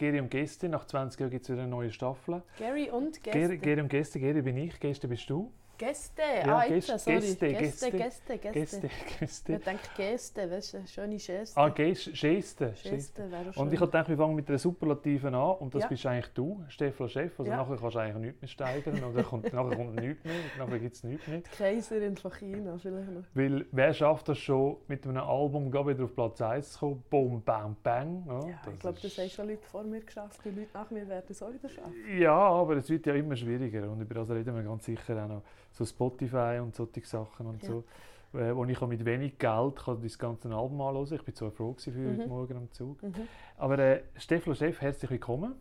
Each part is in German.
Geri und Gäste. Nach 20 Jahren gibt es wieder eine neue Staffel. Gary und Gäste. Geri, Geri und Gäste. Geri bin ich, Gäste bist du. Gäste, Ja, ah, Gäste, sorry. Gäste, Gäste, Gäste. Gäste, Gäste. Gäste, Gäste. Ich denke Gäste, weißt du, schöne Geste. Ah, Gäste, Gäste. Gäste wäre schön. Und ich habe gedacht, wir fangen mit einer Superlativen an und das Ja. bist eigentlich du, Stefan Chef. Also Ja. nachher kannst du eigentlich nichts mehr steigern und dann kommt, nachher kommt nichts mehr, nachher gibt es nichts mehr. Die Kaiserin von China vielleicht noch. Weil wer schafft das schon, mit einem Album gleich wieder auf Platz 1 zu kommen? Boom, bam, bang. Ja, Ja, ich glaube, das haben schon Leute vor mir geschafft. Die Leute nach mir werden es auch wieder schaffen. Ja, aber es wird ja immer schwieriger und über das reden wir ganz sicher auch noch. So Spotify und solche Sachen und Ja. so. Äh, wo ich auch mit wenig Geld kann das ganze Album anhören Ich bin so froh für Mhm. heute Morgen am Zug. Mhm. Aber äh, Stefan Chef, herzlich willkommen.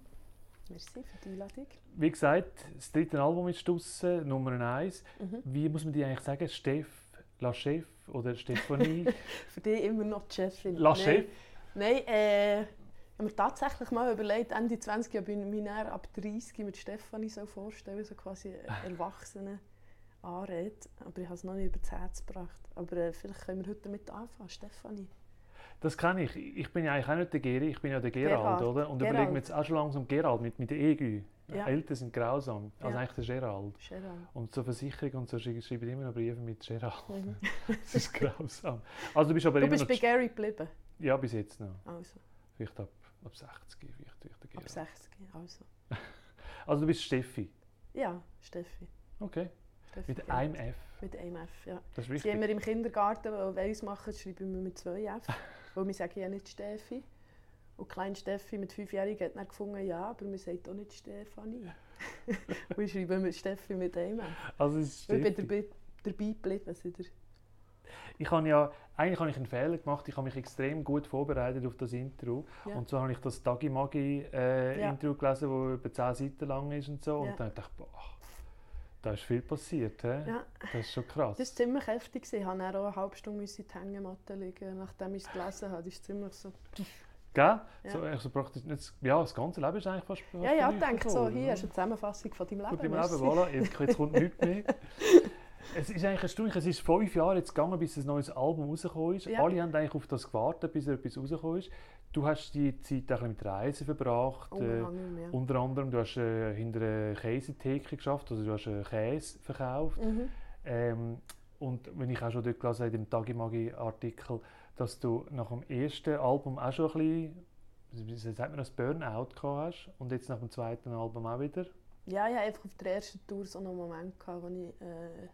Merci für die Einladung. Wie gesagt, das dritte Album ist draussen, Nummer 1. Mhm. Wie muss man die eigentlich sagen? Steff, La Chef oder Stefanie? Für dich immer noch die Chefin. La Nein. Chef? Nein, äh, ich habe mir tatsächlich mal überlegt, Ende 20 Jahre bin ich mich ab 30 mit Stefanie so vorstellen, so quasi Erwachsene Anrede. Aber ich habe es noch nicht über das Herz gebracht. Aber äh, vielleicht können wir heute damit anfangen, Stefanie. Das kann ich. Ich bin ja eigentlich auch nicht der Geri, ich bin ja der Gerald, Gerald. oder? Und Gerald. überlegen wir jetzt auch schon langsam Gerald mit, mit der EGÜ. Ja. Eltern sind grausam. Also Ja. eigentlich der Gerald. Gerald. Und zur Versicherung und so schreiben schreiben immer noch Briefe mit Gerald. Mhm. Das ist grausam. Also du bist aber Du bist bei Gary geblieben. ja, bis jetzt noch. Also, Vielleicht ab, ab 60, vielleicht, vielleicht der ab Gerald. 60. Also. Also du bist Steffi. Ja, Steffi. Okay. Mit einem F. Mit einem F, ja. Das ist haben wir im Kindergarten, weil wir eins machen, schreiben wir mit zwei F. weil wir sagen ja nicht Steffi. Und klein Steffi mit fünfjährigen hat dann gefunden, ja, aber wir sagen auch nicht Stefanie. und ich schreibe mit Steffi mit einem F. Also es ist Ich bin dabei, dabei geblieben. Ich habe ja, eigentlich habe ich einen Fehler gemacht. Ich habe mich extrem gut vorbereitet auf das Intro. Ja. Und so habe ich das Dagi Magi äh, Ja. Intro gelesen, das über 10 Seiten lang ist und so. Ja. Und dann dachte ich, boah, da ist viel passiert. He? Ja, Das ist schon krass. das war ziemlich heftig. Ich musste dann auch eine halbe Stunde in die Hängematte liegen, nachdem ich es gelesen habe. Das ist ziemlich so... Gell? Ja. So, also praktisch nicht, ja, das ganze Leben ist eigentlich fast fast Ja, ja, nichts denke so, hier oder? hast du eine Zusammenfassung von deinem Leben. Im merci. Leben, voilà. Jetzt, jetzt kommt nichts mehr. Es ist eigentlich erstaunlich, es ist fünf Jahre jetzt gegangen, bis ein neues Album rausgekommen ist. Ja. Alle haben eigentlich auf das gewartet, bis etwas rausgekommen ist. Du hast die Zeit auch mit Reisen verbracht. Unter äh, unter anderem, du hast äh, hinter einer Käsetheke geschafft, also du hast äh, Käse verkauft. Mhm. Ähm, und wenn ich auch schon dort gelesen habe, in dem Tagimagi-Artikel, dass du nach dem ersten Album auch schon ein bisschen, sagt man das, Burnout gehabt hast und jetzt nach dem zweiten Album auch wieder. Ja, ich hatte einfach auf der ersten Tour so einen Moment, gehabt, wo ich, äh,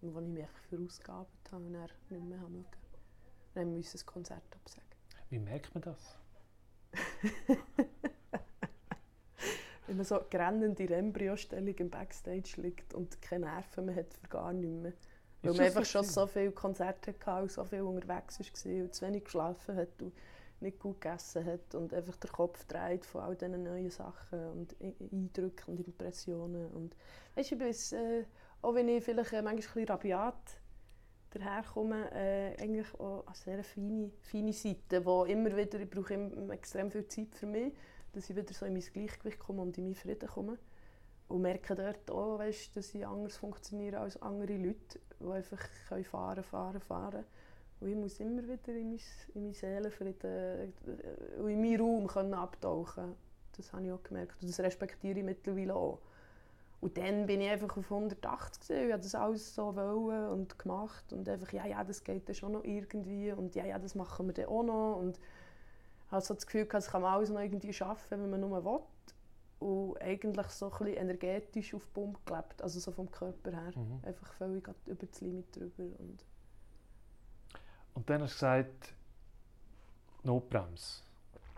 wo ich mich verausgabt habe und dann nicht mehr haben mögen. Dann musste ich das Konzert absagen. Wie merkt man das? Wenn man so grennend in Embryostellung im Backstage liegt und keine Nerven mehr hat für gar nichts mehr. Weil man einfach schon so viele Konzerte hatte und so viel unterwegs war und zu wenig geschlafen hat und nicht gut gegessen hat und einfach der Kopf dreht von all diesen neuen Sachen und E- Eindrücken und Impressionen. Und weißt du, ich bin, äh, auch wenn ich vielleicht äh, manchmal ein bisschen rabiat daherkomme, äh, eigentlich auch eine sehr feine, feine Seite, wo immer wieder, ich brauche extrem viel Zeit für mich, dass ich wieder so in mein Gleichgewicht komme und in meinen Frieden komme. Und merke dort auch, weißt, dass ich anders funktioniere als andere Leute, die einfach können fahren, fahren, fahren Und ich muss immer wieder in mein, in meine Seelenfrieden äh, und in meinen Raum können abtauchen Das habe ich auch gemerkt und das respektiere ich mittlerweile auch. Und dann bin ich einfach auf 180 gewesen. Ich habe das alles so wollen und gemacht und einfach, ja, ja, das geht dann schon noch irgendwie und ja, ja, das machen wir dann auch noch und ich habe so das Gefühl, gehabt, das kann man alles noch irgendwie schaffen, wenn man nur will. Und eigentlich so ein bisschen energetisch auf Pump gelebt, also so vom Körper her. Mhm. Einfach völlig über das Limit drüber. Und Und dann hast du gesagt, Notbremse,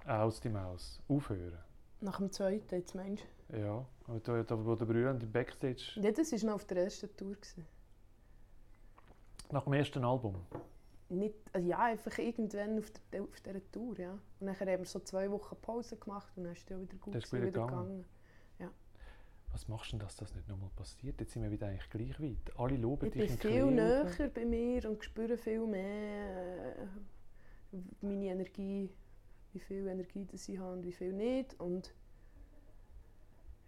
aus die Maus, aufhören. nach dem zweiten, jetzt meinst Ja, aber da, da wo der im Backstage? Ja, das war noch auf der ersten Tour. Gewesen. nach dem ersten Album. Nicht, also ja, einfach irgendwann auf, der, auf dieser Tour, ja. Und dann haben wir so zwei Wochen Pause gemacht und dann ist es ja wieder gut Das ist wieder wieder gegangen. gegangen. Was machst du denn, dass das nicht nochmal passiert? Jetzt sind wir wieder eigentlich gleich weit. Alle loben Ich dich bin in viel näher bei mir und spüre viel mehr äh, meine Energie, wie viel Energie das ich habe und wie viel nicht. Und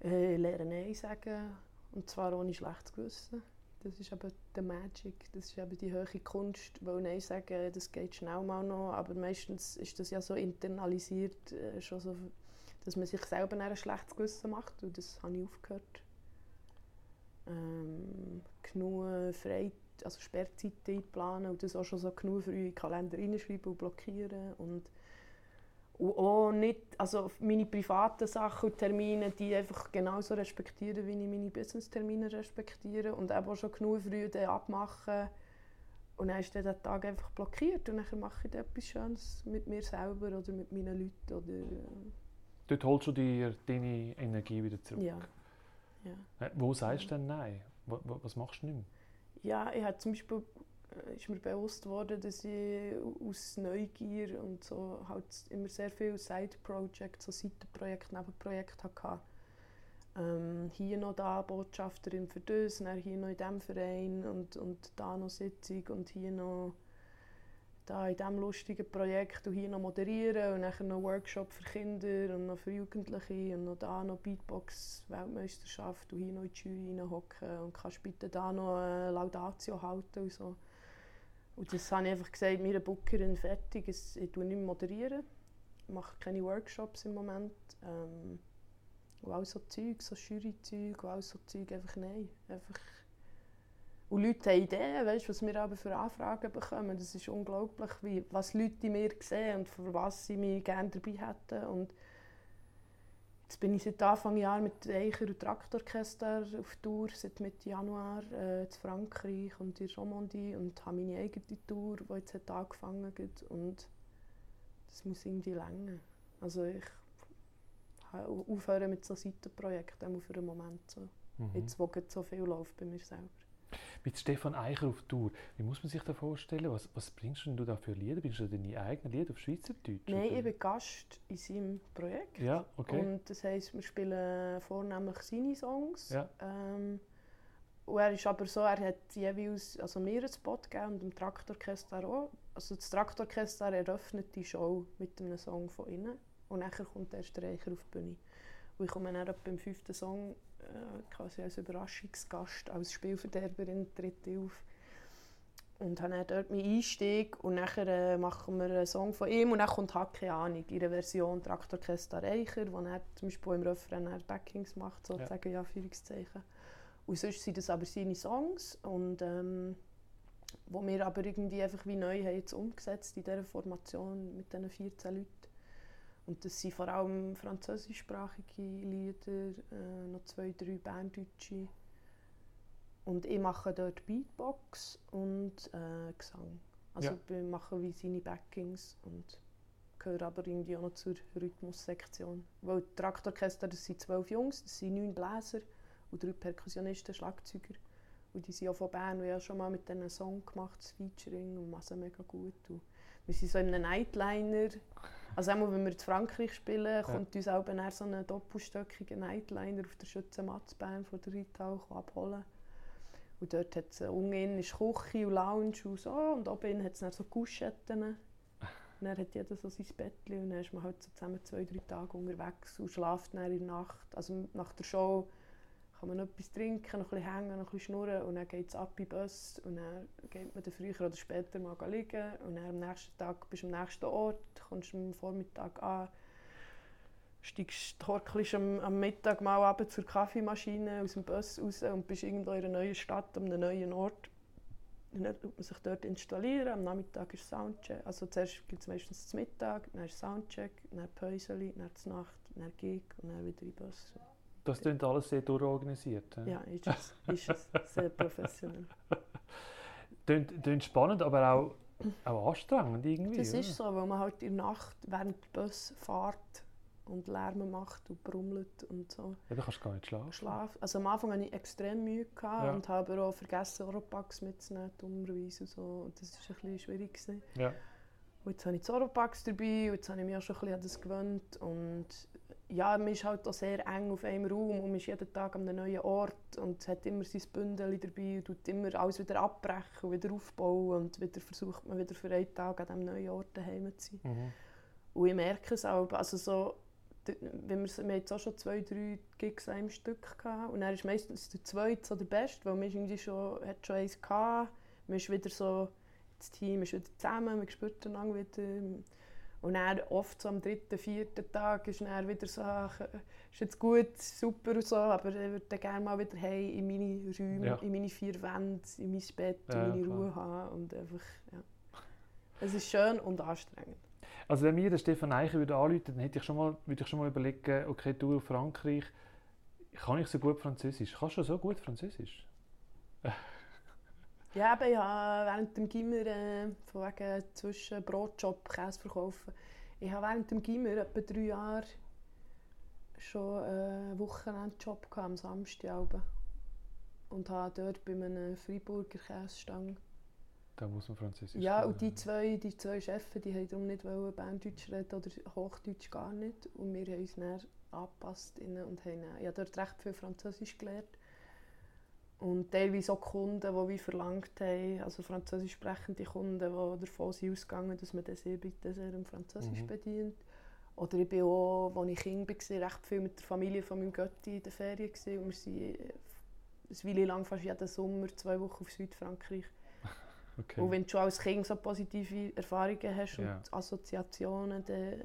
äh, lerne Nein sagen, und zwar ohne schlechtes Gewissen. Das ist eben die Magic, das ist eben die hohe Kunst, weil Nein sagen, das geht schnell mal noch, aber meistens ist das ja so internalisiert, äh, schon so dass man sich selber ein schlechtes Gewissen macht. Und das habe ich aufgehört. Ähm, genug Freizeit, also Sperrzeit einplanen und das auch schon so genug für den Kalender reinschreiben und blockieren. Und, und auch nicht, also meine privaten Sachen und Termine, die einfach genauso respektieren, wie ich meine Business-Termine respektiere. Und eben auch schon genug früh abmachen. Und dann ist der Tag einfach blockiert und dann mache ich etwas Schönes mit mir selber oder mit meinen Leuten. Oder, äh, Dort holst du dir deine Energie wieder zurück. Ja. ja. Äh, wo sagst du denn Nein? Was machst du nicht mehr? Ja, ich habe zum Beispiel ist mir bewusst worden, dass ich aus Neugier und so halt immer sehr viele Side-Projects, so Seitenprojekte, Nebenprojekte hatte. Ähm, hier noch da Botschafterin für das, dann hier noch in diesem Verein und, und da noch Sitzung und hier noch da in diesem lustigen Projekt und hier noch moderieren und dann noch Workshop für Kinder und noch für Jugendliche und noch da noch Beatbox-Weltmeisterschaft und hier noch in die Jury hocken und kannst bitte da noch eine Laudatio halten und so. Und das habe ich einfach gesagt, mir Bookerin fertig, ich tue nicht mehr moderieren, mache keine Workshops im Moment. Ähm, und all so Zeug, so Jury-Zeug und all so Zeug, einfach nein, einfach und Leute haben Ideen, weißt, was wir aber für Anfragen bekommen. Das ist unglaublich, wie, was Leute in mir sehen und für was sie mich gerne dabei hätten. Und jetzt bin ich seit Anfang Jahr mit Eicher und Traktorchester auf Tour, seit Mitte Januar äh, in Frankreich und in Romandie und habe meine eigene Tour, die jetzt hat angefangen hat. Und das muss irgendwie länger. Also ich aufhören mit so Seitenprojekten, für einen Moment. So. Mhm. Jetzt, wo so viel läuft bei mir selber. Mit Stefan Eicher auf Tour. Wie muss man sich das vorstellen? Was, was bringst du da für Lieder? Bringst du deine eigenen Lieder auf Schweizerdeutsch? Nein, oder? ich bin Gast in seinem Projekt. Ja, okay. Und das heisst, wir spielen vornehmlich seine Songs. Ja. Ähm, und er ist aber so, er hat jeweils also mir einen Spot gegeben und dem Traktorchester auch. Also das Traktorchester eröffnet die Show mit einem Song von innen und nachher kommt erst der Eicher auf die Bühne. Und ich komme dann beim fünften Song äh, quasi als Überraschungsgast, als Spielverderberin tritt auf. Und habe dann dort meinen Einstieg und nachher äh, machen wir einen Song von ihm und dann kommt keine Ahnung, in der Version Traktorchester Reicher, wo er zum Beispiel im Refrain Backings macht, sozusagen, ja, Führungszeichen. Und sonst sind das aber seine Songs und ähm, wo wir aber irgendwie einfach wie neu haben jetzt umgesetzt in dieser Formation mit diesen 14 Leuten. Und das sind vor allem französischsprachige Lieder, äh, noch zwei, drei Berndeutsche. Und ich mache dort Beatbox und äh, Gesang. Also ja. wir machen wie seine Backings und gehöre aber irgendwie auch noch zur Rhythmussektion. Weil die Traktorchester, das sind zwölf Jungs, das sind neun Bläser und drei Perkussionisten, Schlagzeuger. Und die sind auch von Bern und ich habe schon mal mit denen einen Song gemacht, das Featuring, und machen mega gut. Und wir sind so in einem Nightliner also einmal, wenn wir in Frankreich spielen, kommt uns auch dann so ein doppelstöckiger Nightliner auf der Schützenmatzbahn von der Rittau abholen. Und dort hat es unten ist Küche und Lounge und so. Und oben hat es dann so Kuschetten. Und dann hat jeder so sein Bettchen und dann ist man halt so zusammen zwei, drei Tage unterwegs und schläft dann in der Nacht. Also nach der Show kann man noch etwas trinken, noch ein hängen, noch ein schnurren und dann geht es ab in den Bus und dann geht man dann früher oder später mal liegen und dann am nächsten Tag bist du am nächsten Ort, kommst am Vormittag an, steigst, horkelst am, am Mittag mal ab zur Kaffeemaschine aus dem Bus raus und bist irgendwo in einer neuen Stadt, an einem neuen Ort. Dann tut man sich dort installieren, am Nachmittag ist Soundcheck, also zuerst gibt es meistens zum Mittag, dann ist Soundcheck, dann Päuseli, dann Nacht, dann Gig und dann wieder in den Bus. Das klingt alles sehr durchorganisiert. Ja, ist es. Ist es sehr professionell. klingt, klingt spannend, aber auch, auch anstrengend irgendwie. Das ist so, weil man halt in der Nacht während der Bus fährt und Lärm macht und brummelt und so. Ja, dann kannst du gar nicht schlafen. Schlaf. Also am Anfang hatte ich extrem Mühe gehabt ja. und habe auch vergessen, Oropax mitzunehmen, dummerweise und so. Und das war ein bisschen schwierig. Gewesen. Ja. Und jetzt habe ich Oropax dabei und jetzt habe ich mich auch schon ein bisschen an das gewöhnt und ja, man ist halt auch sehr eng auf einem Raum und man ist jeden Tag an einem neuen Ort und hat immer sein Bündel dabei und tut immer alles wieder abbrechen und wieder aufbauen und wieder versucht man wieder für einen Tag an diesem neuen Ort daheim zu sein. Mhm. Und ich merke es auch, also so, wenn wir, wir jetzt auch schon zwei, drei Gigs in einem Stück gehabt und dann ist meistens der zweite so der Beste, weil man irgendwie schon, hat schon eins gehabt, man ist wieder so, das Team ist wieder zusammen, man spürt einander wieder Und dann oft so am dritten, vierten Tag ist dann wieder so, ach, ist jetzt gut, super und so, aber ich würde gerne mal wieder heim in meine Räume, Ja. in meine vier Wände, in mein Bett, Ja, in meine klar. Ruhe haben und einfach, ja. Es ist schön und anstrengend. Also wenn mir der Stefan Eicher würde anrufen, dann hätte ich schon mal, würde ich schon mal überlegen, okay, du Frankreich, kann ich so gut Französisch? Kannst du so gut Französisch? Ja, eben, ich habe während dem Gimmer, äh, von wegen zwischen Brotjob, Käse verkaufen, ich habe während dem Gimmer etwa drei Jahre schon äh, einen Wochenendjob gehabt, am Samstag. Und habe dort bei einem Freiburger Käsestange. Da muss man Französisch Ja, und die zwei, die zwei Chefs, die haben darum nicht wollen Berndeutsch reden oder Hochdeutsch gar nicht. Und wir haben uns dann angepasst und haben dann, ich habe dort recht viel Französisch gelernt. Und teilweise auch Kunden, die wie verlangt haben, also französisch sprechende Kunden, die davon sind ausgegangen, dass man das bitte sehr im Französisch Mhm. bedient. Oder ich bin auch, als ich Kind war, recht viel mit der Familie von meinem Götti in der Ferien. Und wir sind äh, eine Weile lang fast jeden Sommer zwei Wochen auf Südfrankreich. Okay. Und wenn du schon als Kind so positive Erfahrungen hast Ja. und Assoziationen, dann...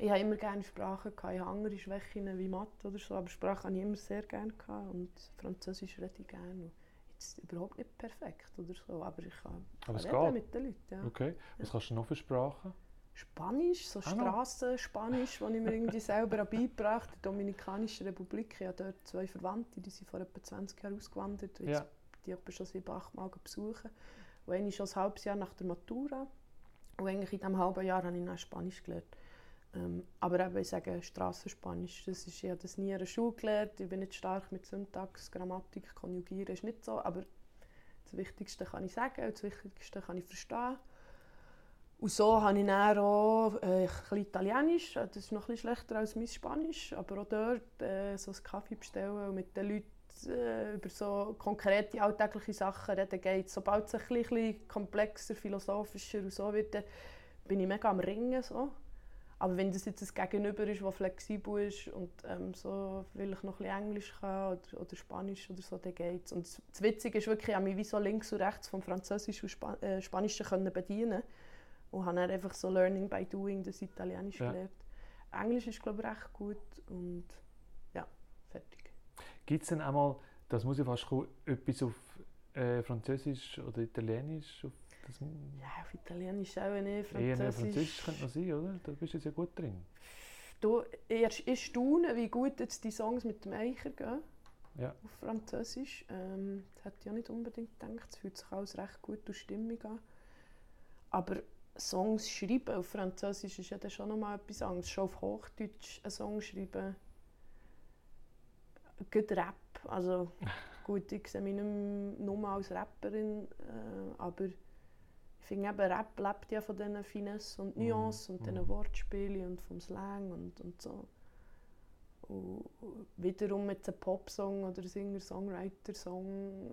Ich habe immer gerne Sprachen, gehabt. ich habe andere Schwächen wie Mathe oder so, aber Sprache habe ich immer sehr gerne gehabt und Französisch rede ich gerne. Jetzt überhaupt nicht perfekt oder so, aber ich kann, Aber es reden geht. mit den Leuten. Ja. Okay. Was kannst du noch für Sprachen? Spanisch, so Ah, noch. Strassenspanisch, das ich mir irgendwie selber habe beigebracht habe. Die Dominikanische Republik, ich habe dort zwei Verwandte, die sind vor etwa 20 Jahren ausgewandert. Jetzt Ja. die etwa schon sieben, acht Mal besuchen. Und eine schon ein halbes Jahr nach der Matura. Und eigentlich in diesem halben Jahr habe ich dann Spanisch gelernt. Ähm, aber eben, ich sage Strassenspanisch, das ist, ich habe das nie in der Schule gelernt. Ich bin nicht stark mit Syntax, Grammatik, Konjugieren ist nicht so. Aber das Wichtigste kann ich sagen und das Wichtigste kann ich verstehen. Und so habe ich dann auch äh, ein Italienisch. Das ist noch ein schlechter als mein Spanisch. Aber auch dort äh, so einen Kaffee bestellen und mit den Leuten äh, über so konkrete alltägliche Sachen reden geht. Sobald es ein bisschen, komplexer, philosophischer und so wird, bin ich mega am Ringen. So. Aber wenn das jetzt ein Gegenüber ist, das flexibel ist und ähm, so vielleicht noch ein bisschen Englisch kann oder, oder Spanisch oder so, dann geht's. Und das, das Witzige ist wirklich, ich habe mich wie so links und rechts vom Französisch und Spa äh, Spanischen können bedienen und habe dann einfach so Learning by Doing das Italienisch Ja. gelernt. Englisch ist glaube ich recht gut und ja, fertig. Gibt es denn einmal, das muss ja fast kommen, etwas auf äh, Französisch oder Italienisch? Auf das, Ja, auf Italienisch auch nicht, eher Französisch. Französisch könnte noch sein, oder? Da bist du ja gut drin. Du, ich, ich staune, wie gut jetzt die Songs mit dem Eicher gehen. Ja. Auf Französisch. Ähm, das hätte ich ja nicht unbedingt gedacht. Es fühlt sich alles recht gut durch Stimmung an. Aber Songs schreiben auf Französisch ist ja dann schon nochmal etwas anderes. Schon auf Hochdeutsch einen Song schreiben. Gut Rap. Also gut, ich sehe mich nicht mehr nur als Rapperin, äh, aber ich finde eben, Rap lebt ja von diesen Finesse und Mhm, Nuancen und mhm. diesen Wortspielen und vom Slang und, und so. Und wiederum mit einem Popsong oder Singer-Songwriter-Song,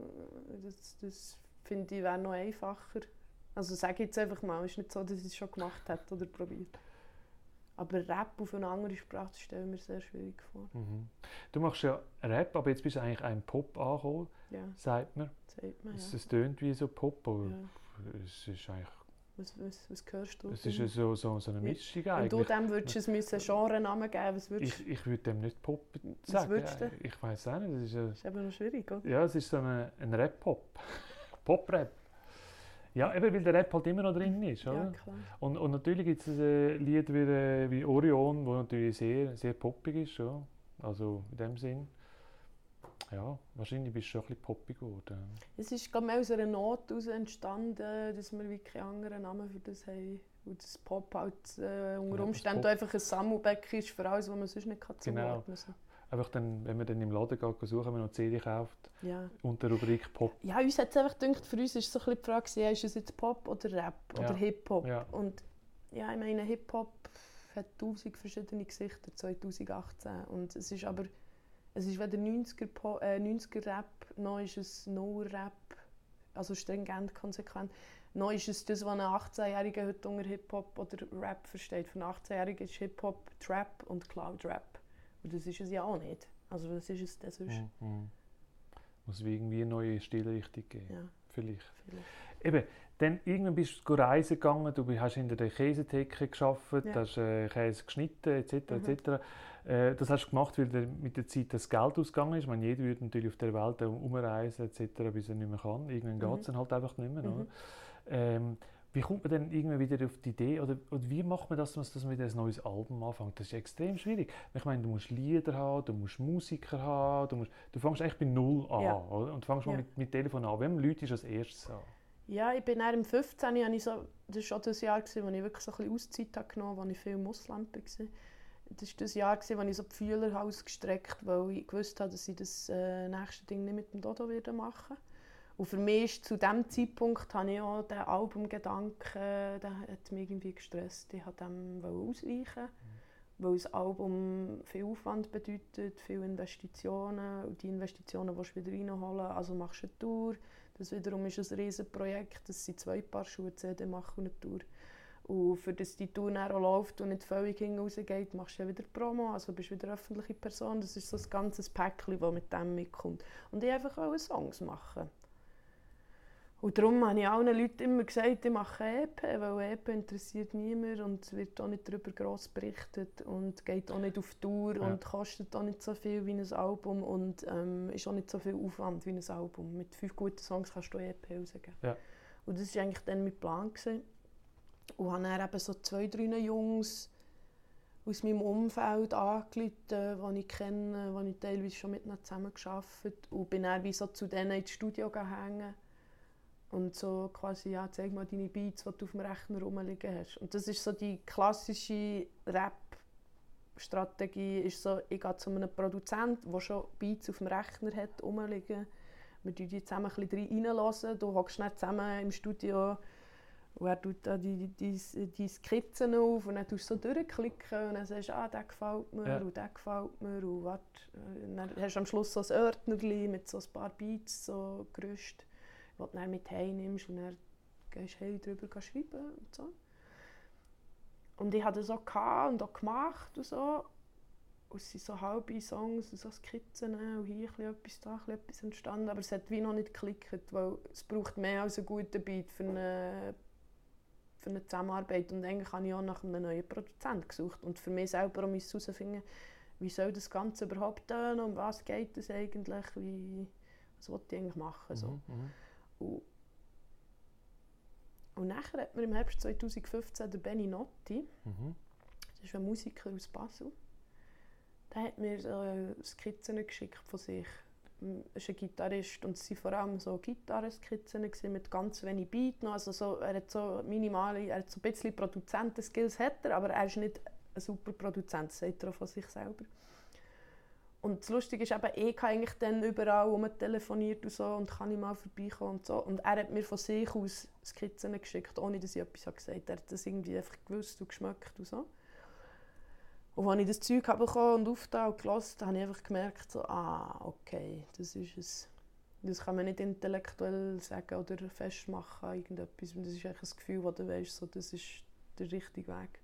das, das finde ich wäre noch einfacher. Also sage ich jetzt einfach mal, es ist nicht so, dass ich es schon gemacht hätte oder probiert. Aber Rap auf eine andere Sprache das stelle ich mir sehr schwierig vor. Mhm. Du machst ja Rap, aber jetzt bist du eigentlich ein Pop angekommen, Ja, sagt man. sagt man ja. es tönt wie so Pop, aber ja. Es ist eigentlich Was, was, was hörst du? es ist ja so, so, so eine Mischung Wenn du eigentlich. dem würdest du es müssen Genre-Namen geben, was würdest Ich, ich würde dem nicht Pop Was sagen. würdest du Ja, Ich weiß auch nicht. Das ist, ja- Das ist eben noch schwierig, oder? ja, es ist so ein, ein Rap-Pop. Pop-Rap. Ja, eben weil der Rap halt immer noch drin ist. Ja, Oder? klar. Und, und natürlich gibt es äh, Lieder wie, äh, wie Orion, wo natürlich sehr, sehr poppig ist. Ja? Also in dem Sinn. Ja, wahrscheinlich bist du schon ein bisschen poppig geworden. Es ist ich aus einer Not heraus entstanden, dass wir wie keinen anderen Namen für das haben. Und das Pop halt äh, unter Ja, Umständen Pop. einfach ein Sammelbeck ist für alles, was man sonst nicht kann Genau. zuordnen kann. Einfach dann, wenn man dann im Laden geht, suchen, wenn man noch CD kauft, Ja. unter der Rubrik Pop. ja, uns hat es einfach gedacht, für uns ist so ein bisschen die Frage, ja, ist es jetzt Pop oder Rap Ja. oder Hip-Hop? Ja. Und ja, ich meine, Hip-Hop hat tausend verschiedene Gesichter 2018 und es ist aber es ist weder 90er, Po- äh, 90er Rap, noch ist es No Rap, also stringent, konsequent. Noch ist es das, was ein 18-Jähriger heute unter Hip-Hop oder Rap versteht. Für einen 18-Jährigen ist Hip-Hop Trap und Cloud Rap. Und das ist es ja auch nicht. Also was ist es denn sonst? Mhm. Muss wie irgendwie eine neue Stilrichtung geben. Ja, Vielleicht. vielleicht. Eben, Dann irgendwann bist du reisen gegangen, du hast in der Käsetheke gearbeitet, Ja. hast äh, Käse geschnitten etc. Mhm. etc. Äh, das hast du gemacht, weil mit der Zeit das Geld ausgegangen ist. Ich meine, jeder würde natürlich auf der Welt umreisen etc., bis er nicht mehr kann. Irgendwann Mhm. geht es dann halt einfach nicht mehr. Mhm. Oder? Ähm, wie kommt man dann irgendwann wieder auf die Idee, oder, oder wie macht man das, dass man wieder ein neues Album anfängt? Das ist extrem schwierig. Ich meine, du musst Lieder haben, du musst Musiker haben, du, musst, du fängst eigentlich bei Null an, Ja. oder? Und du fängst mal Ja. mit, mit Telefon an. Wem Leute ist als erstes an? Ja, ich bin im 15. habe Ich so, das war auch das Jahr, gewesen, wo ich wirklich so ein bisschen Auszeit genommen habe, wo ich viel im Ausland war. Das war das Jahr, gewesen, wo ich so die Fühler habe ausgestreckt weil ich gewusst habe, dass ich das äh, nächste Ding nicht mit dem Dodo würde machen Und für mich ist zu diesem Zeitpunkt habe ich auch den Albumgedanken, der hat mich irgendwie gestresst. Ich wollte dem ausweichen, weil das Album viel Aufwand bedeutet, viele Investitionen. Und die Investitionen willst du wieder reinholen, also machst du eine Tour. Das wiederum ist ein Riesenprojekt. Das sind zwei Paar Schuhe, CD machen und eine Tour. Und für das die Tour auch läuft und nicht völlig hinausgeht, machst du ja wieder Promo, also bist du wieder öffentliche Person. Das ist so ein ganzes Päckchen, das mit dem mitkommt. Und ich einfach auch Songs machen. Und darum habe ich allen Leuten immer gesagt, ich mache EP, weil EP interessiert niemand und es wird auch nicht darüber gross berichtet und geht auch nicht auf Tour Ja. und kostet auch nicht so viel wie ein Album und ähm, ist auch nicht so viel Aufwand wie ein Album. Mit fünf guten Songs kannst du EP rausgeben. Ja. Und das war eigentlich dann mein Plan. Gewesen. Und habe dann eben so zwei, drei Jungs aus meinem Umfeld angerufen, die ich kenne, die ich teilweise schon mit ihnen zusammengearbeitet und bin dann wie so zu denen ins Studio gegangen und so quasi, ja, zeig mal deine Beats, die du auf dem Rechner rumliegen hast. Und das ist so die klassische Rap-Strategie, ist so, ich gehe zu einem Produzenten, der schon Beats auf dem Rechner hat, rumliegen. Wir die zusammen ein bisschen reinhören, du hockst nicht zusammen im Studio und er tut da die, die, die Skizzen auf und dann tust du so durchklicken und dann sagst du, ah, der gefällt mir Ja. und der gefällt mir und warte. Und dann hast du am Schluss so ein Ordnerchen mit so ein paar Beats, so Gerüst, die du dann mit heimnimmst und dann gehst du hey drüber schreiben und so. Und ich hatte das auch und auch gemacht und so. Und es sind so halbe Songs und so Skizzen und hier etwas, da etwas entstanden. Aber es hat wie noch nicht geklickt, weil es braucht mehr als einen guten Beat für eine, für eine Zusammenarbeit. Und eigentlich habe ich auch nach einem neuen Produzenten gesucht. Und für mich selber um herauszufinden, wie soll das Ganze überhaupt tönen, um was geht es eigentlich, wie, was will ich eigentlich machen. So. Mhm, mhm. Und, und nachher hat mir im Herbst 2015 der Benny Notti, Mhm. das ist ein Musiker aus Basel, der hat mir äh, Skizzen geschickt von sich. Ist ein Gitarrist und waren vor allem so Gitarrenskizzen mit ganz wenig Beat noch. Also so, er hat so minimale, er hat so ein bisschen Produzentenskills, hat er, aber er ist nicht ein super Produzent, das sagt er auch von sich selber. Und das Lustige ist eben, ich habe eigentlich dann überall rum telefoniert und so und kann ich mal vorbeikommen und so. Und er hat mir von sich aus Skizzen geschickt, ohne dass ich etwas gesagt habe. Er hat das irgendwie einfach gewusst und geschmeckt und so. Und als ich das Zeug bekommen und aufgetan und gelassen, habe ich einfach gemerkt, so, ah, okay, das ist es. Das kann man nicht intellektuell sagen oder festmachen, irgendetwas. Das ist ein Gefühl, das du weißt, so, das ist der richtige Weg.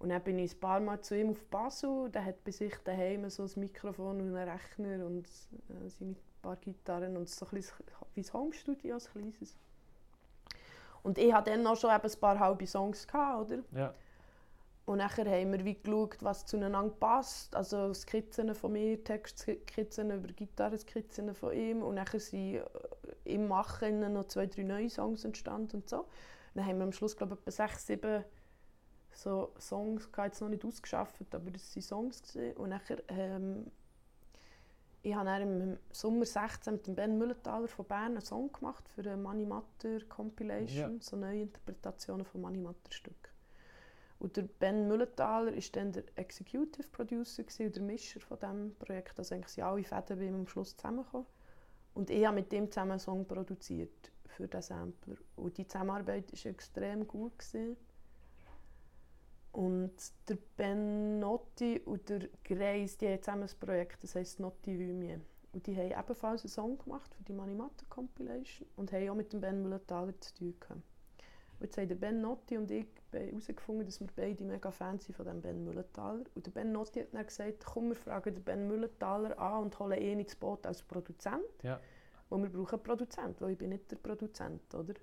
Und dann bin ich ein paar Mal zu ihm auf Basel. Der hat bei sich daheim so ein Mikrofon und einen Rechner und äh, seine paar Gitarren und so ein wie ein Homestudio, ein kleines. Und ich hatte dann auch schon ein paar halbe Songs, gehabt, oder? Ja. Und nachher haben wir wie geschaut, was zueinander passt. Also Skizzen von mir, Textskizzen über Gitarrenskizzen von ihm. Und nachher sind äh, im Machen noch zwei, drei neue Songs entstanden und so. Dann haben wir am Schluss, glaube ich, etwa sechs, sieben so Songs, gehabt, jetzt noch nicht ausgeschafft, aber das waren Songs. Gewesen. Und nachher, ähm, ich habe im Sommer 16 mit dem Ben Müllenthaler von Bern einen Song gemacht für eine Money Matter Compilation, Ja. so neue Interpretationen von Money Matter Stücken. Und der Ben Müllenthaler war dann der Executive Producer und der Mischer von diesem Projekt. Also eigentlich sind alle Fäden bei ihm am Schluss zusammengekommen. Und ich habe mit ihm zusammen einen Song produziert für diesen Sampler. Und die Zusammenarbeit war extrem gut. Gewesen. Und der Ben Notti und der Greis, die haben zusammen ein Projekt, das heisst Notti Vümie. Und die haben ebenfalls einen Song gemacht für die Manimatta Compilation und haben auch mit dem Ben Müllenthaler zu tun gehabt. Und jetzt haben der Ben Notti und ich herausgefunden, dass wir beide mega Fans sind von dem Ben Müllenthaler. Und der Ben Notti hat dann gesagt, komm, wir fragen den Ben Müllenthaler an und holen ihn ins Boot als Produzent. Ja. Weil wir brauchen einen Produzent, weil ich bin nicht der Produzent, oder?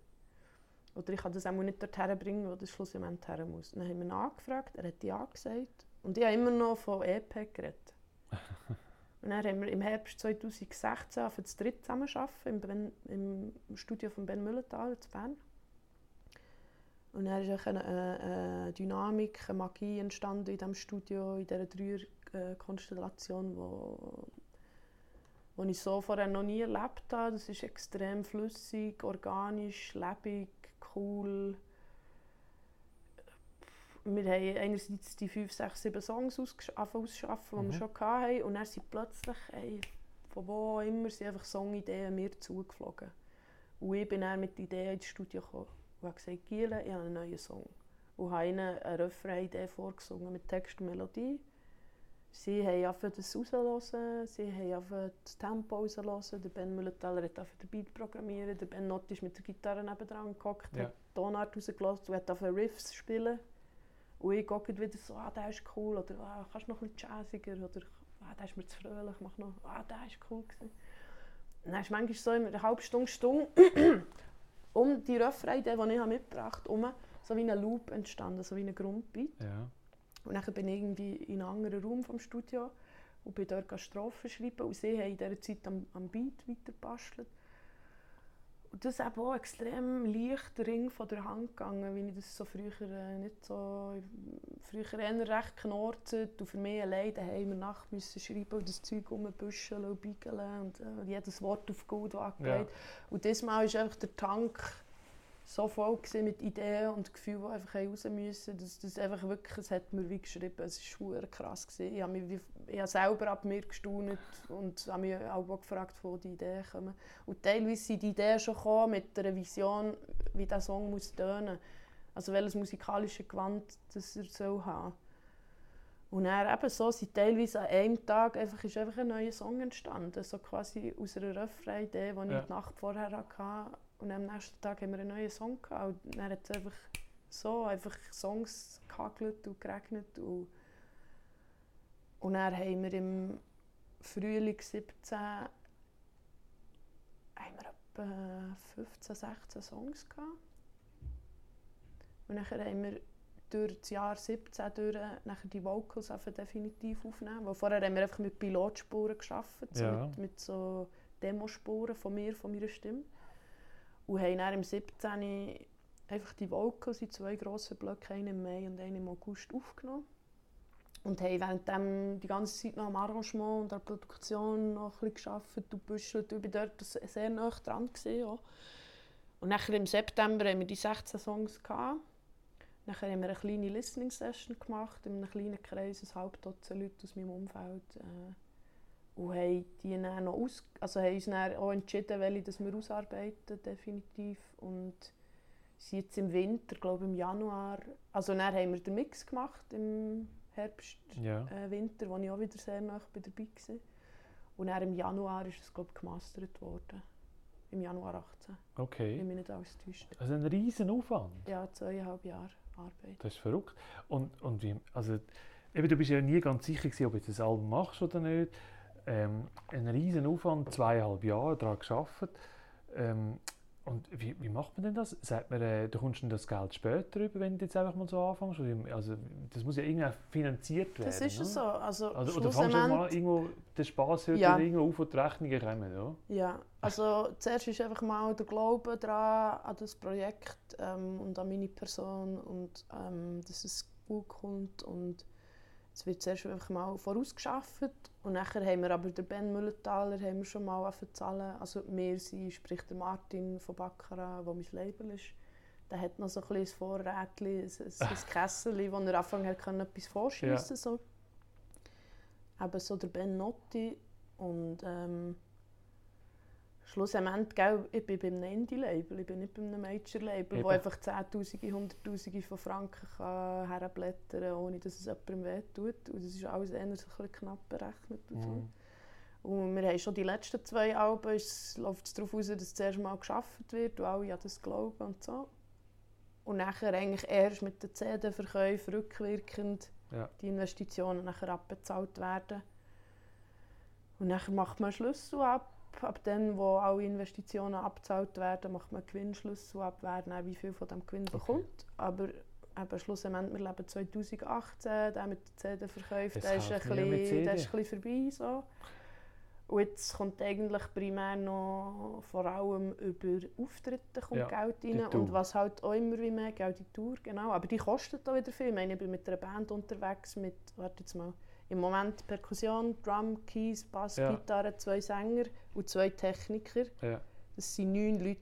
Oder ich kann das auch nicht dorthin bringen, wo das schlussendlich her muss. Dann haben wir nachgefragt, er hat ja gesagt. Und ich habe immer noch von EP geredet. und dann haben wir im Herbst 2016 für das dritte zusammenarbeiten im, im Studio von Ben Müllenthaler in Bern. Und dann ist eine, eine Dynamik, eine Magie entstanden in diesem Studio, in dieser Dreier-Konstellation, wo, wo ich so vorher noch nie erlebt habe. Das ist extrem flüssig, organisch, lebendig, cool. Wir haben einerseits die fünf, sechs, sieben Songs ausschaffen, die mhm. wir schon hatten. Und dann sind plötzlich, ey, von wo immer, sind einfach Songideen mir zugeflogen. Und ich bin dann mit Ideen ins Studio gekommen und habe gesagt, Giele, ich habe einen neuen Song. Und habe ihnen eine Refrain-Idee vorgesungen mit Text und Melodie. Sie haben angefangen, das raushören, sie haben angefangen, das Tempo raushören. Der Ben Müllenthaler hat angefangen, den Beat programmieren. Der Ben Nott ist mit der Gitarre nebendran gehockt, ja. hat die Tonart rausgelassen und hat angefangen, Riffs spielen. Und ich gucke wieder so, ah, der ist cool, oder ah, kannst du noch ein bisschen jazziger, oder ah, der ist mir zu fröhlich, mach noch, ah, der ist cool gewesen. Dann ist manchmal so in einer halben Stunde, Stunde um die Refrain-Idee, die ich mitgebracht habe, so wie ein Loop entstanden, so wie ein Grundbeat. Ja. Und dann bin ich irgendwie in einen anderen Raum vom Studio und bin dort Strophen schreiben und sie haben in dieser Zeit am, am Beat weitergebastelt. Das ist eben auch extrem leicht Ring von der Hand gegangen, wie ich das so früher äh, nicht so... Früher eher recht knorzt und für mich allein daheim in der Nacht müssen schreiben und das Zeug rumbüscheln und biegeln und äh, jedes Wort auf Gold angelegt. Ja. Und diesmal ist einfach der Tank so voll mit Ideen und Gefühlen, die einfach raus müssen. Das, das einfach wirklich, es hat mir wie geschrieben, es war krass. Gewesen. Ich habe, mich, ich habe selber ab mir gestaunt und habe mich auch gefragt, wo die Ideen kommen. Und teilweise sind die Ideen schon gekommen mit einer Vision, wie dieser Song muss tönen. Also welches musikalische Gewand das er soll haben und dann eben so sind teilweise an einem Tag einfach, ist einfach ein neuer Song entstanden, so quasi aus einer Refrain-Idee, die ich ja. die Nacht vorher hatte und am nächsten Tag haben wir einen neuen Song gehabt. Und dann hat es einfach so einfach Songs gehagelt und geregnet. Und, und dann haben wir im Frühling 17 haben wir etwa 15, 16 Songs gehabt. Und dann haben wir durch das Jahr 17 durch nachher die Vocals definitiv aufnehmen. Weil vorher haben wir einfach mit Pilotspuren gearbeitet, so mit, mit so Demospuren von mir, von meiner Stimme. Und haben dann im 17. einfach die Vocals in zwei grossen Blöcke, einen im Mai und einen im August, aufgenommen. Und haben währenddem die ganze Zeit noch am Arrangement und an der Produktion noch ein gearbeitet und gebüschelt. Ich war dort sehr nah dran. Gewesen, ja. Und nachher im September haben wir die 16 Songs. Gehabt. Nachher haben wir eine kleine Listening-Session gemacht, in einem kleinen Kreis, ein halb Dutzend Leute aus meinem Umfeld. Äh, und haben die dann noch aus, also haben uns dann auch entschieden, welche dass wir ausarbeiten, definitiv. Und sind jetzt im Winter, glaube im Januar, also dann haben wir den Mix gemacht im Herbst, ja. äh, Winter, wo ich auch wieder sehr nah dabei war. Und dann im Januar ist es, glaube ich, gemastert worden. Im Januar 18. Okay. Wenn mich nicht alles täuscht. Also ein riesen Aufwand. Ja, zweieinhalb Jahre Arbeit. Das ist verrückt. Und, und wie, also, eben, du bist ja nie ganz sicher gewesen, ob du das Album machst oder nicht ähm, ein riesen Aufwand, zweieinhalb Jahre daran geschafft. Ähm, und wie, wie, macht man denn das? Sagt man, äh, du kommst das Geld später über, wenn du jetzt einfach mal so anfängst? Also, das muss ja irgendwie finanziert werden. Das ist ne? so. Also, also, oder fängst du mal irgendwo den Spass hört ja. irgendwo auf und die Rechnungen kommen, ja? Ja, also zuerst ist einfach mal der Glaube daran, an das Projekt ähm, und an meine Person und ähm, dass es gut kommt und es wird zuerst einfach mal vorausgeschafft und nachher haben wir aber den Ben Müllenthaler haben wir schon mal zahlen. Also wir sind, sprich der Martin von Baccarat, der mein Label ist, der hat noch so ein, ein Vorrätchen, ein, ein Kessel, wo er anfangen hat, etwas vorschießen ja. so. Eben so der Ben Notti und ähm, schlussendlich, gell, ich bin beim Indie-Label, ich bin nicht bei einem Major-Label, wo einfach Zehntausende, Hunderttausende von Franken kann herblättern kann, ohne dass es jemandem wehtut. Und das ist alles eher so ein knapp berechnet. Und, so. Mhm. und wir haben schon die letzten zwei Alben, es läuft darauf aus, dass zuerst mal geschafft wird und alle an das glauben und so. Und nachher eigentlich erst mit den CD-Verkäufen rückwirkend ja. die Investitionen nachher abbezahlt werden. Und nachher macht man Schlüssel ab ab dann, wo alle Investitionen abgezahlt werden, macht man Gewinnschlüssel ab, wer dann wie viel von dem Gewinn Okay. bekommt. Aber eben schlussendlich, wir leben 2018, der mit den CD-Verkäufen, Es der ist, ein bisschen, der ist CD. ein bisschen vorbei. So. Und jetzt kommt eigentlich primär noch vor allem über Auftritte kommt Ja, Geld rein und was halt auch immer wie mehr Geld die Tour, genau. Aber die kostet auch wieder viel. Ich meine, ich bin mit einer Band unterwegs mit, warte jetzt mal, im Moment Perkussion, Drum, Keys, Bass, Ja. Gitarre, zwei Sänger und zwei Techniker. Ja. Das sind neun Leute.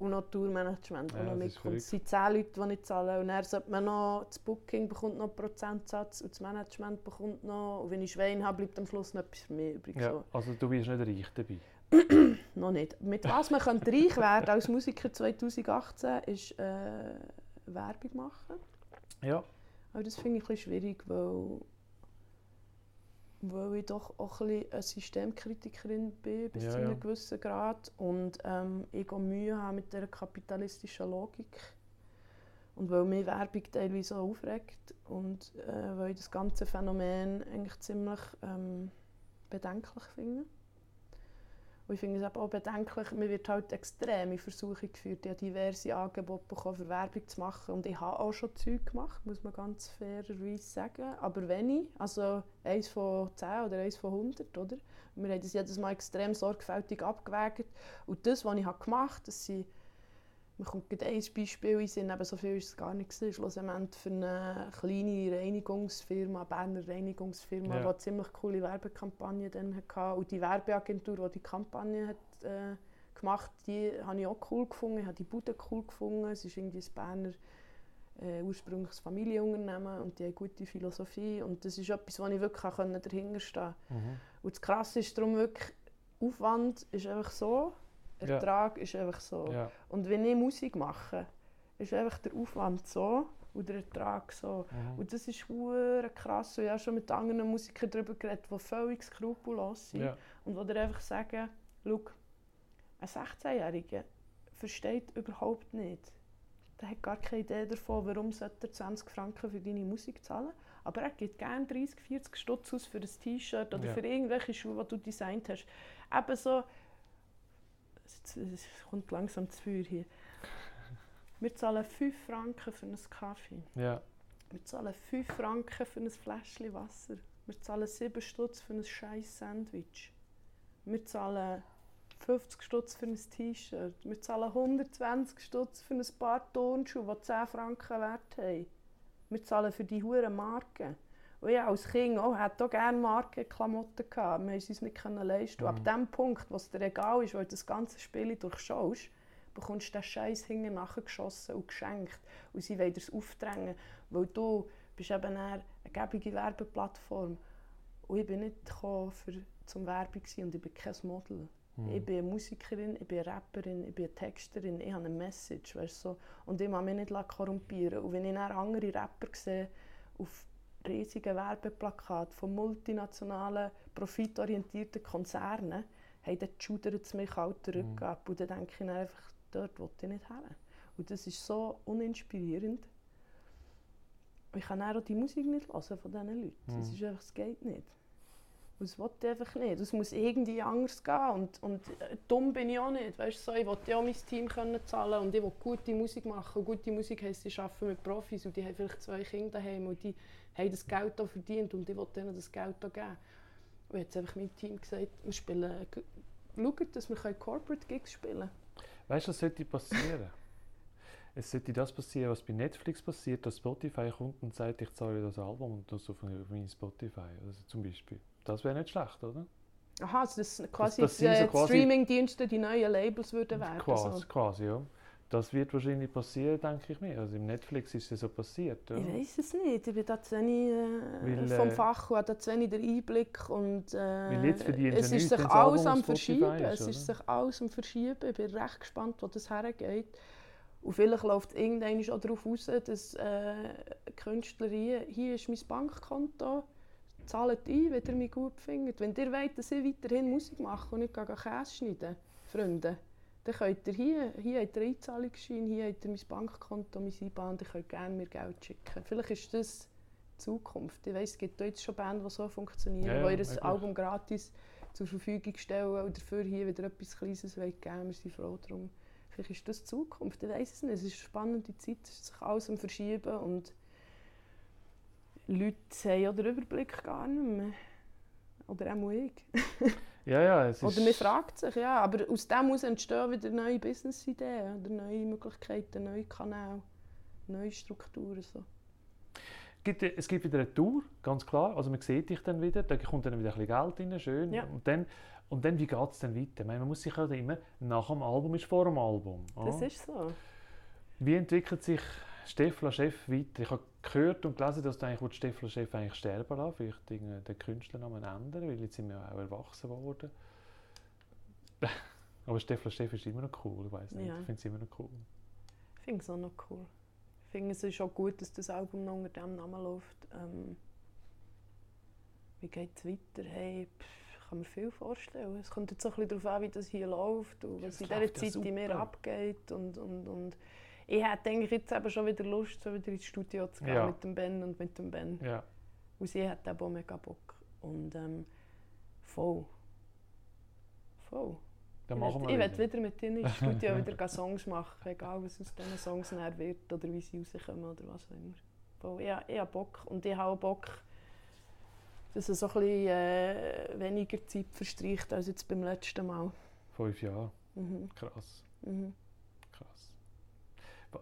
Und noch Tourmanagement, das Ja, noch mitkommt. Es sind zehn Leute, die nicht zahlen. Und dann sollte man noch, das Booking bekommt noch einen Prozentsatz und das Management bekommt noch. Und wenn ich Schwein habe, bleibt am Schluss noch etwas für mich übrig. Ja, So. also du bist nicht reich dabei. Noch nicht. Mit was man könnte reich werden als Musiker 2018 ist äh, Werbung machen. Ja. Aber das finde ich ein bisschen schwierig, weil, weil ich doch auch ein bisschen eine Systemkritikerin bin, bis Ja, zu einem ja. gewissen Grad. Und ähm, ich auch Mühe habe mit dieser kapitalistischen Logik. Und weil mich Werbung teilweise auch aufregt und äh, weil ich das ganze Phänomen eigentlich ziemlich ähm, bedenklich finde. Und ich finde es auch bedenklich, mir wird halt extrem in Versuchung geführt. Ich habe diverse Angebote bekommen, für Werbung zu machen. Und ich habe auch schon Zeug gemacht, muss man ganz fairerweise sagen. Aber wenig. Also eins von 10 oder eins von 100, oder? Wir haben das jedes Mal extrem sorgfältig abgewägt. Und das, was ich gemacht habe, das sind mir kommt gerade ein Beispiel in Sinn, eben so viel ist es gar nicht gewesen. Schlussendlich für eine kleine Reinigungsfirma, Berner Reinigungsfirma, Ja. die ziemlich coole Werbekampagne dann hatte. Und die Werbeagentur, die die Kampagne hat, äh, gemacht die habe ich auch cool gefunden. Ich habe die Bude cool gefunden. Es ist irgendwie ein Berner äh, ursprüngliches Familienunternehmen und die haben gute Philosophie. Und das ist etwas, wo ich wirklich auch dahinter stehen konnte. Mhm. Und das Krasse ist darum wirklich, Aufwand ist einfach so, Ja. Ertrag ist einfach so. Ja. Und wenn ich Musik mache, ist einfach der Aufwand so und der Ertrag so. Mhm. Und das ist hure krass. Und ich habe schon mit anderen Musikern darüber geredet, die völlig skrupellos sind. Ja. Und die dir einfach sagen, schau, ein 16-Jähriger versteht überhaupt nicht. Der hat gar keine Idee davon, warum sollte er 20 Franken für deine Musik zahlen. Aber er gibt gerne 30, 40 Stutz aus für ein T-Shirt oder Ja. für irgendwelche Schuhe, die du designt hast. Eben so, es es kommt langsam zu Feuer hier. Wir zahlen 5 Franken für einen Kaffee. Ja. Wir zahlen 5 Franken für ein Fläschchen Wasser. Wir zahlen 7 Stutz für ein scheiß Sandwich. Wir zahlen 50 Stutz für ein T-Shirt. Wir zahlen 120 Stutz für ein paar Turnschuhe, die 10 Franken wert haben. Wir zahlen für die huren Marken. Und ich als Kind auch, hätte auch gerne Markenklamotten gehabt. Wir haben es uns nicht leisten. Und Mhm. Ab dem Punkt, wo es dir egal ist, weil du das ganze Spiel durchschaust, bekommst du den Scheiß hinten nachgeschossen und geschenkt. Und sie wollen es aufdrängen, weil du bist eben eine gebige Werbeplattform. Und ich bin nicht gekommen für, zum Werbung gewesen und ich bin kein Model. Mhm. Ich bin eine Musikerin, ich bin eine Rapperin, ich bin eine Texterin, ich habe eine Message, weißt, du, so. Und ich mag mich nicht korrumpieren. Und wenn ich dann andere Rapper sehe, auf riesigen Werbeplakaten von multinationalen, profitorientierten Konzernen, hey, dann schudert es mir kalt den Rücken Mhm. ab. Und dann denke ich dann einfach, dort will ich nicht hin. Und das ist so uninspirierend. Ich kann auch die Musik nicht hören von diesen Leuten. Das Mhm. ist einfach, es geht nicht. Das will ich einfach nicht. Es muss irgendwie anders gehen. Und, und äh, dumm bin ich auch nicht. Weißt, du, so, ich will ja auch mein Team können zahlen und ich will gute Musik machen. Und gute Musik heisst, sie arbeiten mit Profis und die haben vielleicht zwei Kinder daheim und die haben das Geld auch verdient und ich will ihnen das Geld auch geben. Und jetzt einfach mein Team gesagt, wir spielen, schaut, dass wir Corporate Gigs spielen können. Weißt du, was sollte passieren? es sollte das passieren, was bei Netflix passiert, dass Spotify kommt und sagt, ich zahle das Album und das auf mein Spotify. Also zum Beispiel. Das wäre nicht schlecht, oder? Aha, also das quasi das die sind so quasi- Streaming-Dienste die neuen Labels würden werden. Quasi, so. quasi, ja. Das wird wahrscheinlich passieren, denke ich mir. Also im Netflix ist es so passiert. Ja. Ich weiß es nicht. Ich bin da zu wenig äh, Weil, vom äh, Fach und habe da zu wenig den Einblick. Und, äh, es ist sich das alles am Verschieben. ist, es ist sich alles am Verschieben. Ich bin recht gespannt, wo das hergeht. Und vielleicht läuft irgendwann auch darauf raus, dass äh, Künstler hier, hier ist mein Bankkonto, zahlt ein, wenn ihr mich gut findet. Wenn ihr wollt, dass ich weiterhin Musik mache und nicht Käse schneiden, Freunde, dann könnt ihr hier, hier habt ihr einen Einzahlungsschein, hier habt ihr mein Bankkonto, mein IBAN, ihr könnt gerne mir Geld schicken. Vielleicht ist das die Zukunft. Ich weiss, es gibt jetzt schon Bands, die so funktionieren, Ja, ja, wo ihr. Album gratis zur Verfügung stellen und dafür hier wieder etwas Kleines geben. Wir sind froh darum. Vielleicht ist das die Zukunft, ich weiß es nicht. Es ist eine spannende Zeit, es ist sich alles am Verschieben und Leute haben ja den Überblick gar nicht mehr. Oder auch ich. ja, ja, es ist... Oder man fragt sich, ja. Aber aus dem muss entstehen wieder neue Business-Ideen, oder neue Möglichkeiten, neue Kanäle, neue Strukturen. So. Es gibt wieder eine Tour, ganz klar. Also man sieht dich dann wieder, da kommt dann wieder ein bisschen Geld rein, schön. Ja. Und, dann, und dann, wie geht es dann weiter? Meine, man muss sich halt immer, nach dem Album ist vor dem Album. Das ist so. Wie entwickelt sich Steffler Chef weiter? Ich habe gehört und gelesen, dass du eigentlich Steffler Chef eigentlich sterben lassen vielleicht den Künstlernamen ändern, weil jetzt sind wir auch erwachsen geworden. Aber Steffler Chef ist immer noch cool, ich weiß nicht. Ja. Ich finde es immer noch cool. Ich finde es auch noch cool. Ich finde es ist auch gut, dass das Album noch unter diesem Namen läuft. Ähm, wie geht es weiter? Hey, pff, kann mir viel vorstellen. Es kommt jetzt auch ein bisschen darauf an, wie das hier läuft und was in dieser Zeit ja in mir abgeht. Und, und, und ich hätte eigentlich jetzt eben schon wieder Lust, so wieder ins Studio zu gehen ja. mit dem Ben und mit dem Ben. Ja. Und sie hat eben auch mega Bock. Und ähm, voll. Voll. Dann ich will wieder mit ihnen ins Studio wieder Songs machen, egal was aus diesen Songs näher wird oder wie sie rauskommen oder was auch immer. Voll. Ich, ich habe Bock und ich habe auch Bock, dass es so ein bisschen äh, weniger Zeit verstreicht als jetzt beim letzten Mal. Fünf Jahre. Mhm. Krass. Mhm.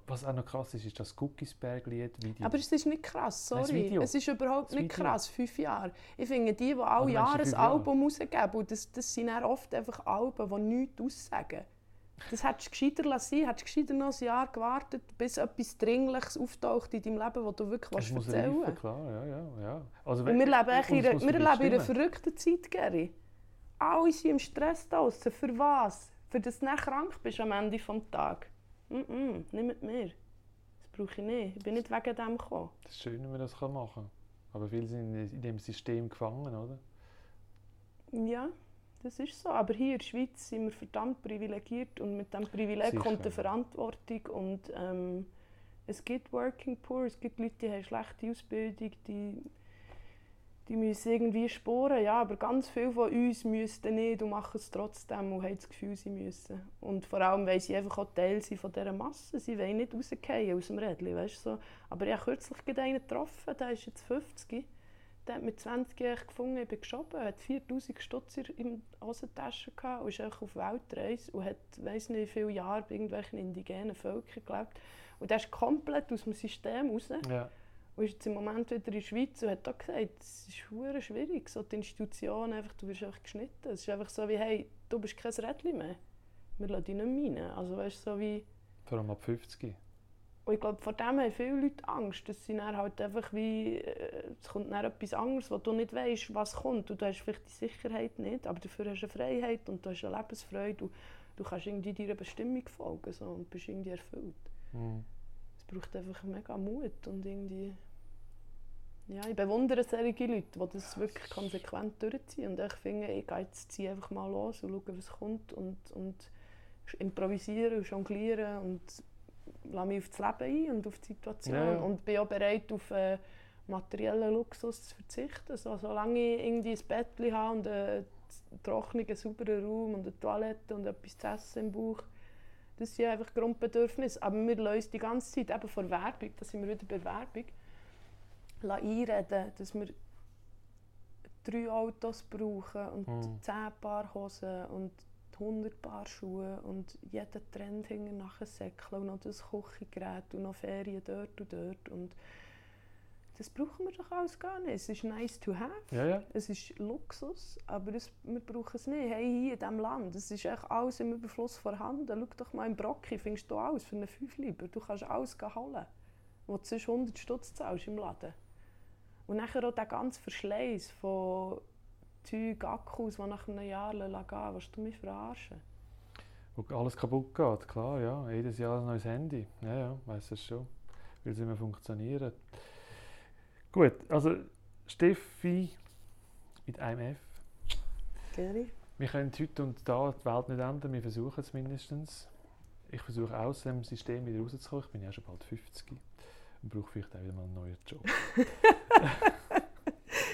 Was auch noch krass ist, ist das Cookiesberg-Lied-Video. Aber es ist nicht krass, sorry. Nein, es ist überhaupt nicht krass, fünf Jahre. Ich finde, die, die alle Jahre ein Album rausgeben, und das, das sind dann oft einfach Alben, die nichts aussagen. Das hättest du gescheiter lassen, hättest du gescheiter noch ein Jahr gewartet, bis etwas Dringliches auftaucht in deinem Leben, das du wirklich das willst erzählen willst. klar, ja, ja. ja. Also, wenn, wir leben, in, einer, wir leben in einer verrückten Zeit, Gary. Alle sind im Stress draußen. Für was? Für das du nicht krank bist am Ende des Tages. Mm nicht mit mir. Das brauche ich nicht. Ich bin nicht wegen dem gekommen. Das ist schön, wenn man das machen kann. Aber viele sind in dem System gefangen, oder? Ja, das ist so. Aber hier in der Schweiz sind wir verdammt privilegiert und mit diesem Privileg Sicher. kommt eine Verantwortung. Und ähm, es gibt Working Poor, es gibt Leute, die haben schlechte Ausbildung, die die müssen irgendwie sporen, ja, aber ganz viele von uns müssten nicht und machen es trotzdem und haben das Gefühl, sie müssen. Und vor allem, weil sie einfach auch Teil sind von dieser Masse, sie wollen nicht rausgehen aus dem Rädchen, weißt so. Aber ich habe kürzlich einen getroffen, der ist jetzt 50, der hat mit 20 Jahren gefunden, ich bin geschoben, hat 4000 Stutz in der Hosentasche gehabt und ist auf Weltreise und hat, weiß nicht wie viele Jahre bei irgendwelchen indigenen Völkern gelebt. Und der ist komplett aus dem System raus. Ja und ist jetzt im Moment wieder in der Schweiz und hat auch gesagt, es ist schwer schwierig, so die Institution, einfach, du wirst einfach geschnitten. Es ist einfach so wie, hey, du bist kein Rädchen mehr. Wir lassen dich nicht mehr rein. Also weißt so wie... Vor allem ab 50. Und ich glaube, vor dem haben viele Leute Angst, dass sie dann halt einfach wie, äh, es kommt dann etwas anderes, wo du nicht weißt, was kommt. Und du hast vielleicht die Sicherheit nicht, aber dafür hast du eine Freiheit und du hast eine Lebensfreude und du kannst irgendwie deiner Bestimmung folgen so, und bist irgendwie erfüllt. Mhm braucht einfach mega Mut und irgendwie... Ja, ich bewundere solche Leute, die das wirklich konsequent durchziehen. Und ich finde, ich gehe jetzt ziehe einfach mal los und schaue, was kommt und, und improvisieren und jonglieren und lasse mich auf das Leben ein und auf die Situation. Ja. Und bin auch bereit, auf äh, materiellen Luxus zu verzichten. Also, solange ich irgendwie ein Bett habe und einen trockenen, sauberen Raum und eine Toilette und etwas zu essen im Bauch, das sind einfach Grundbedürfnisse. Aber wir uns die ganze Zeit eben vor Werbung, da sind wir wieder bei Werbung, einreden, dass wir drei Autos brauchen und mm. zehn Paar Hosen und 100 Paar Schuhe und jeden Trend hinten nachher säckeln und noch das Kochgerät und noch Ferien dort und dort. Und das brauchen wir doch alles gar nicht. Es ist nice to have, ja, ja. es ist Luxus, aber es, wir brauchen es nicht. Hey, hier in diesem Land, es ist echt alles im Überfluss vorhanden. Schau doch mal im Brocki, findest du alles für einen 5 Lieber. Du kannst alles holen, wo du sonst 100 Stutz zahlst im Laden. Und nachher auch der ganze Verschleiß von Zeug, Akkus, die nach einem Jahr gehen lassen, was du mich verarschen? Wo alles kaputt geht, klar, ja. Jedes Jahr ein neues Handy. Ja, ja, weiss es schon. Weil es immer funktionieren. Gut, also Steffi mit einem F. Gerne. Wir können heute und da die Welt nicht ändern, wir versuchen es mindestens. Ich versuche aus dem System wieder rauszukommen. Ich bin ja schon bald 50 und brauche vielleicht auch wieder mal einen neuen Job.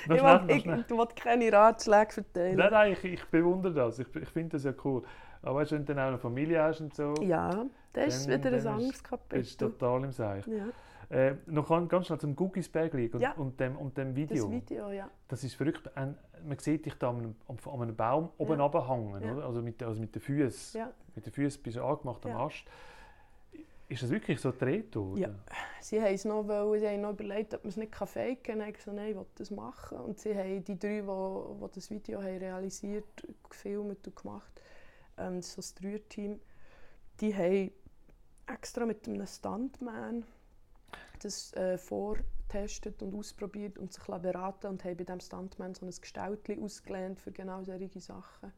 Ich will, ich, du willst keine Ratschläge verteilen. Nein, nein, ich, ich bewundere das. Ich, ich finde das ja cool. Aber weißt, wenn du dann auch eine Familie hast und so, Ja, das ist wieder ein anderes bist du Kapitel. total im Seich. Ja, Äh, noch ganz ganz schnell zum Guggisberg und, Ja. und, dem, und dem das Video. Video, ja. Das ist verrückt. Ein, man sieht dich da an einem, an einem Baum oben Ja. runterhängen, Ja. oder? Also mit, also mit den Füßen. Ja. Mit den Füßen bist du angemacht am. Ast. Ist das wirklich so gedreht worden? Ja. Sie haben es noch, wollen, sie haben noch überlegt, ob man es nicht faken kann. Ich gesagt, nein, ich will das machen. Und sie haben die drei, die, die das Video haben realisiert, gefilmt und gemacht, ähm, das ist so das Dreierteam, die haben extra mit einem Stuntman das äh, vorgetestet und ausprobiert und sich beraten und haben bei diesem Stuntman so ein Gestaltchen ausgelernt für genau solche Sachen.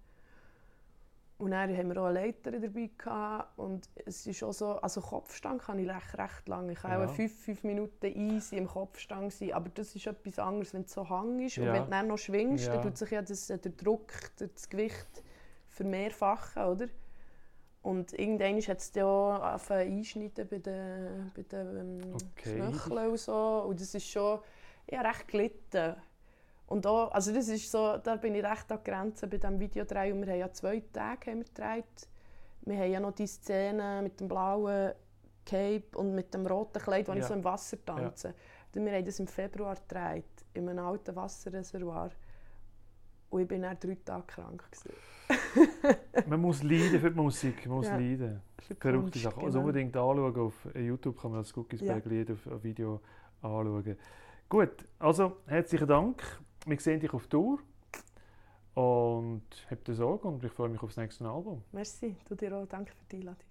Und dann haben wir auch eine Leiter dabei gehabt und es ist auch so, also Kopfstand kann ich recht, recht lange. Ich kann Ja. auch fünf, fünf Minuten easy im Kopfstand sein, aber das ist etwas anderes, wenn es so hang ist und Ja. wenn du dann noch schwingst, Ja. dann tut sich ja das, äh, der Druck, das Gewicht vermehrfachen, oder? Und irgendwann hat es angefangen einschneiden bei den, bei den ähm, Okay. Knöcheln und so. Und das ist schon ja, recht gelitten. Und auch, also das ist so, da bin ich recht an der Grenze bei diesem Videodreh. Und wir haben ja zwei Tage haben wir gedreht. Wir haben ja noch die Szene mit dem blauen Cape und mit dem roten Kleid, wo ich Ja. so im Wasser tanze. Und wir haben das im Februar gedreht, in einem alten Wasserreservoir. Und ich bin dann drei Tage krank. Man muss leiden für die Musik. Man muss Ja. leiden. Verrückte Sache. Also genau. unbedingt anschauen. Auf YouTube kann man das Guggisberg-Lied auf, auf Video anschauen. Gut, also herzlichen Dank. Wir sehen dich auf Tour. Und habt Sorge und ich freue mich auf das nächste Album. Merci, du dir auch. Danke für die Einladung.